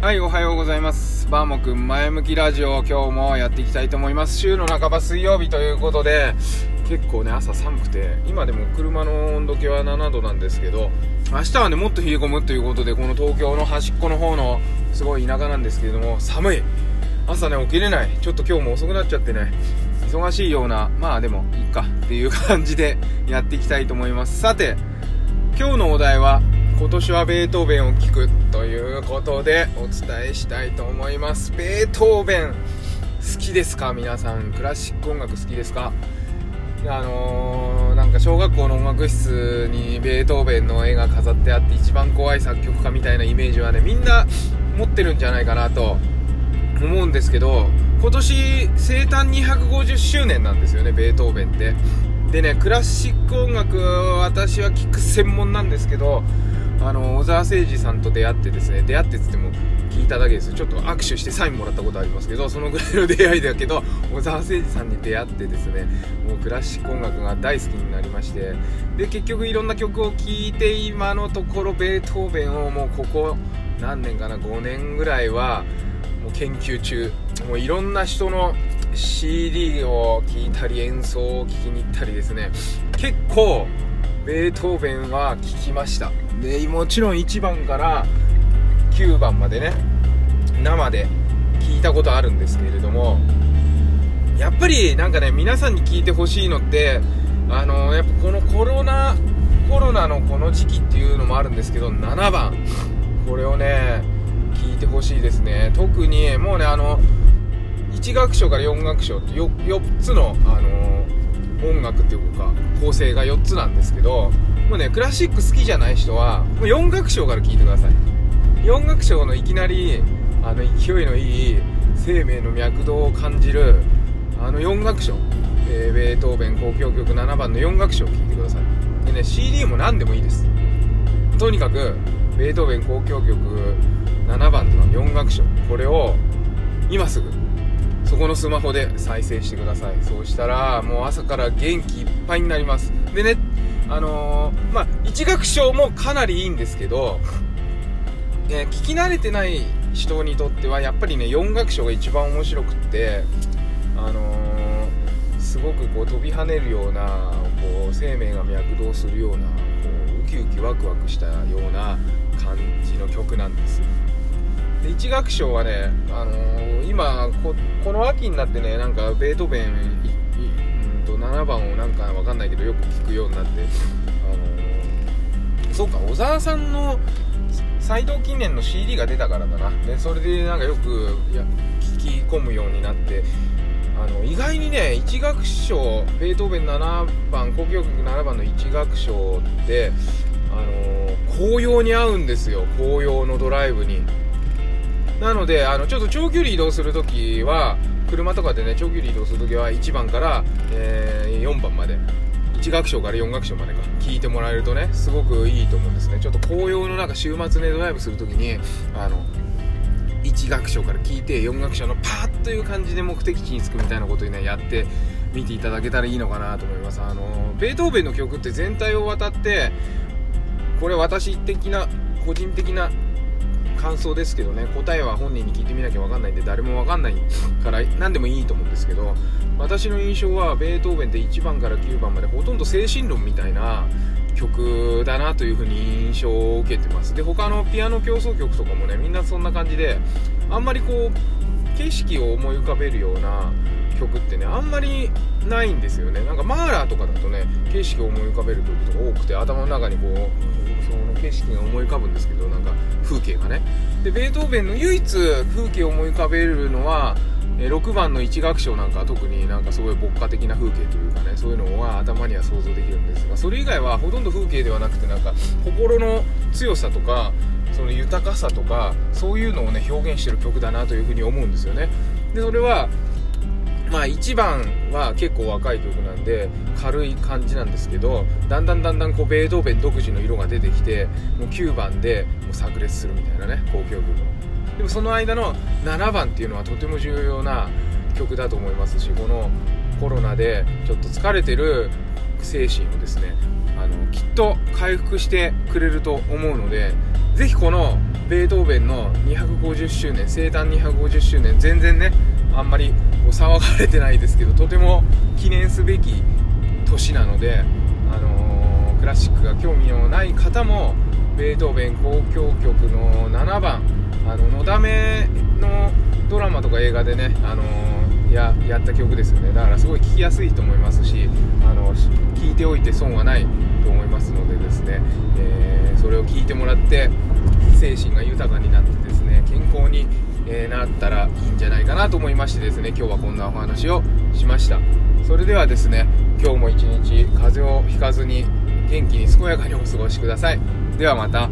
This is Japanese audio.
はい、おはようございます。バーモくん前向きラジオ、今日もやっていきたいと思います。週の半ば水曜日ということで、結構ね、朝寒くて、今でも車の温度計は7度なんですけど、明日はね、もっと冷え込むということで、この東京の端っこの方の、すごい田舎なんですけれども、寒い。朝ね、起きれない。ちょっと今日も遅くなっちゃってね、忙しいような、まあでも、いっかっていう感じでやっていきたいと思います。さて、今日のお題は今年はベートーベンを聴くということでお伝えしたいと思います。ベートーベン好きですか？皆さん。クラシック音楽好きですか？あのー、なんか小学校の音楽室にベートーベンの絵が飾ってあって一番怖い作曲家みたいなイメージはねみんな持ってるんじゃないかなと思うんですけど今年生誕250周年なんですよねベートーベンって。でねクラシック音楽私は聴く専門なんですけどあの小沢誠二さんと出会ってですね出会ってっつっても聞いただけです。ちょっと握手してサインもらったことありますけどそのぐらいの出会いだけど小沢誠二さんに出会ってですねもうクラシック音楽が大好きになりましてで結局いろんな曲を聴いて今のところベートーベンをもうここ何年かな5年ぐらいはもう研究中。もういろんな人の CD を聴いたり演奏を聴きに行ったりですね。結構ベートーベンは聴きました。でもちろん1番から9番までね生で聞いたことあるんですけれどもやっぱりなんかね皆さんに聞いてほしいのってあのやっぱこのコロナコロナのこの時期っていうのもあるんですけど7番。これをね聞いてほしいですね。特にもうねあの1楽章から4楽章って 4, 4つの、あのー、音楽っていうか構成が4つなんですけどもうねクラシック好きじゃない人はもう4楽章から聴いてください。4楽章のいきなりあの勢いのいい生命の脈動を感じるあの4楽章、えー、ベートーベン交響曲7番の4楽章を聴いてください。でね CD も何でもいいです。とにかくベートーベン交響曲7番の4楽章。これを今すぐそこのスマホで再生してください。そうしたらもう朝から元気いっぱいになります。でねあのー、まあ1楽章もかなりいいんですけど、え ー、聞き慣れてない人にとってはやっぱりね4楽章が一番面白くってあのー、すごくこう飛び跳ねるようなこう生命が脈動するようなこうウキウキワクワクしたような感じの曲なんです。で1楽章はね、あのー、今ここの秋になってねなんかベートーベンうんと7番をなんかわかんないけどよく聞くようになって、あのー、そうか小沢さんの斎藤記念の CD が出たからだな。でそれでなんかよくや聞き込むようになってあの意外にね1楽章ベートーベン7番交響曲7番の1楽章ってあのー、紅葉に合うんですよ。紅葉のドライブに。なのであのちょっと長距離移動するときは車とかでね長距離移動するときは1番から、えー、4番まで1楽章から4楽章までか聞いてもらえるとねすごくいいと思うんですね。ちょっと紅葉の中週末ねドライブするときにあの1楽章から聞いて4楽章のパーッという感じで目的地に着くみたいなことにねやって見ていただけたらいいのかなと思います。あのベートーベンの曲って全体を渡ってこれ私的な個人的な感想ですけどね答えは本人に聞いてみなきゃ分かんないんで誰も分かんないから何でもいいと思うんですけど私の印象はベートーベンって1番から9番までほとんど精神論みたいな曲だなというふうに印象を受けてます。で他のピアノ競争曲とかもねみんなそんな感じであんまりこう景色を思い浮かべるような曲ってねあんまりないんですよね。なんかマーラーとかだとね景色を思い浮かべる曲とか多くて頭の中にこうその景色が思い浮かぶんですけどなんか風景がね。でベートーベンの唯一風景を思い浮かべるのは6番の1楽章なんかは特になんかすごい牧歌的な風景というかねそういうのは頭には想像できるんですがそれ以外はほとんど風景ではなくてなんか心の強さとかその豊かさとかそういうのをね表現してる曲だなというふうに思うんですよね。でそれはまあ1番は結構若い曲なんで軽い感じなんですけどだんだんだんだんこうベートーベン独自の色が出てきてもう9番でもう炸裂するみたいなね交響曲。のでもその間の7番っていうのはとても重要な曲だと思いますしこのコロナでちょっと疲れてる精神をですねあのきっと回復してくれると思うのでぜひこのベートーベンの250周年生誕250周年全然ねあんまりこう騒がれてないですけどとても記念すべき年なので、あのー、クラシックが興味のない方もベートーベン交響曲の7番あののだめのドラマとか映画でね、あのー、ややった曲ですよね。だからすごい聴きやすいと思いますしあのて損はないと思いますのでですね、えー、それを聞いてもらって精神が豊かになってですね健康に、え、なったらいいんじゃないかなと思いましてですね今日はこんなお話をしました。それではですね今日も一日風邪をひかずに元気に健やかにお過ごしください。ではまた。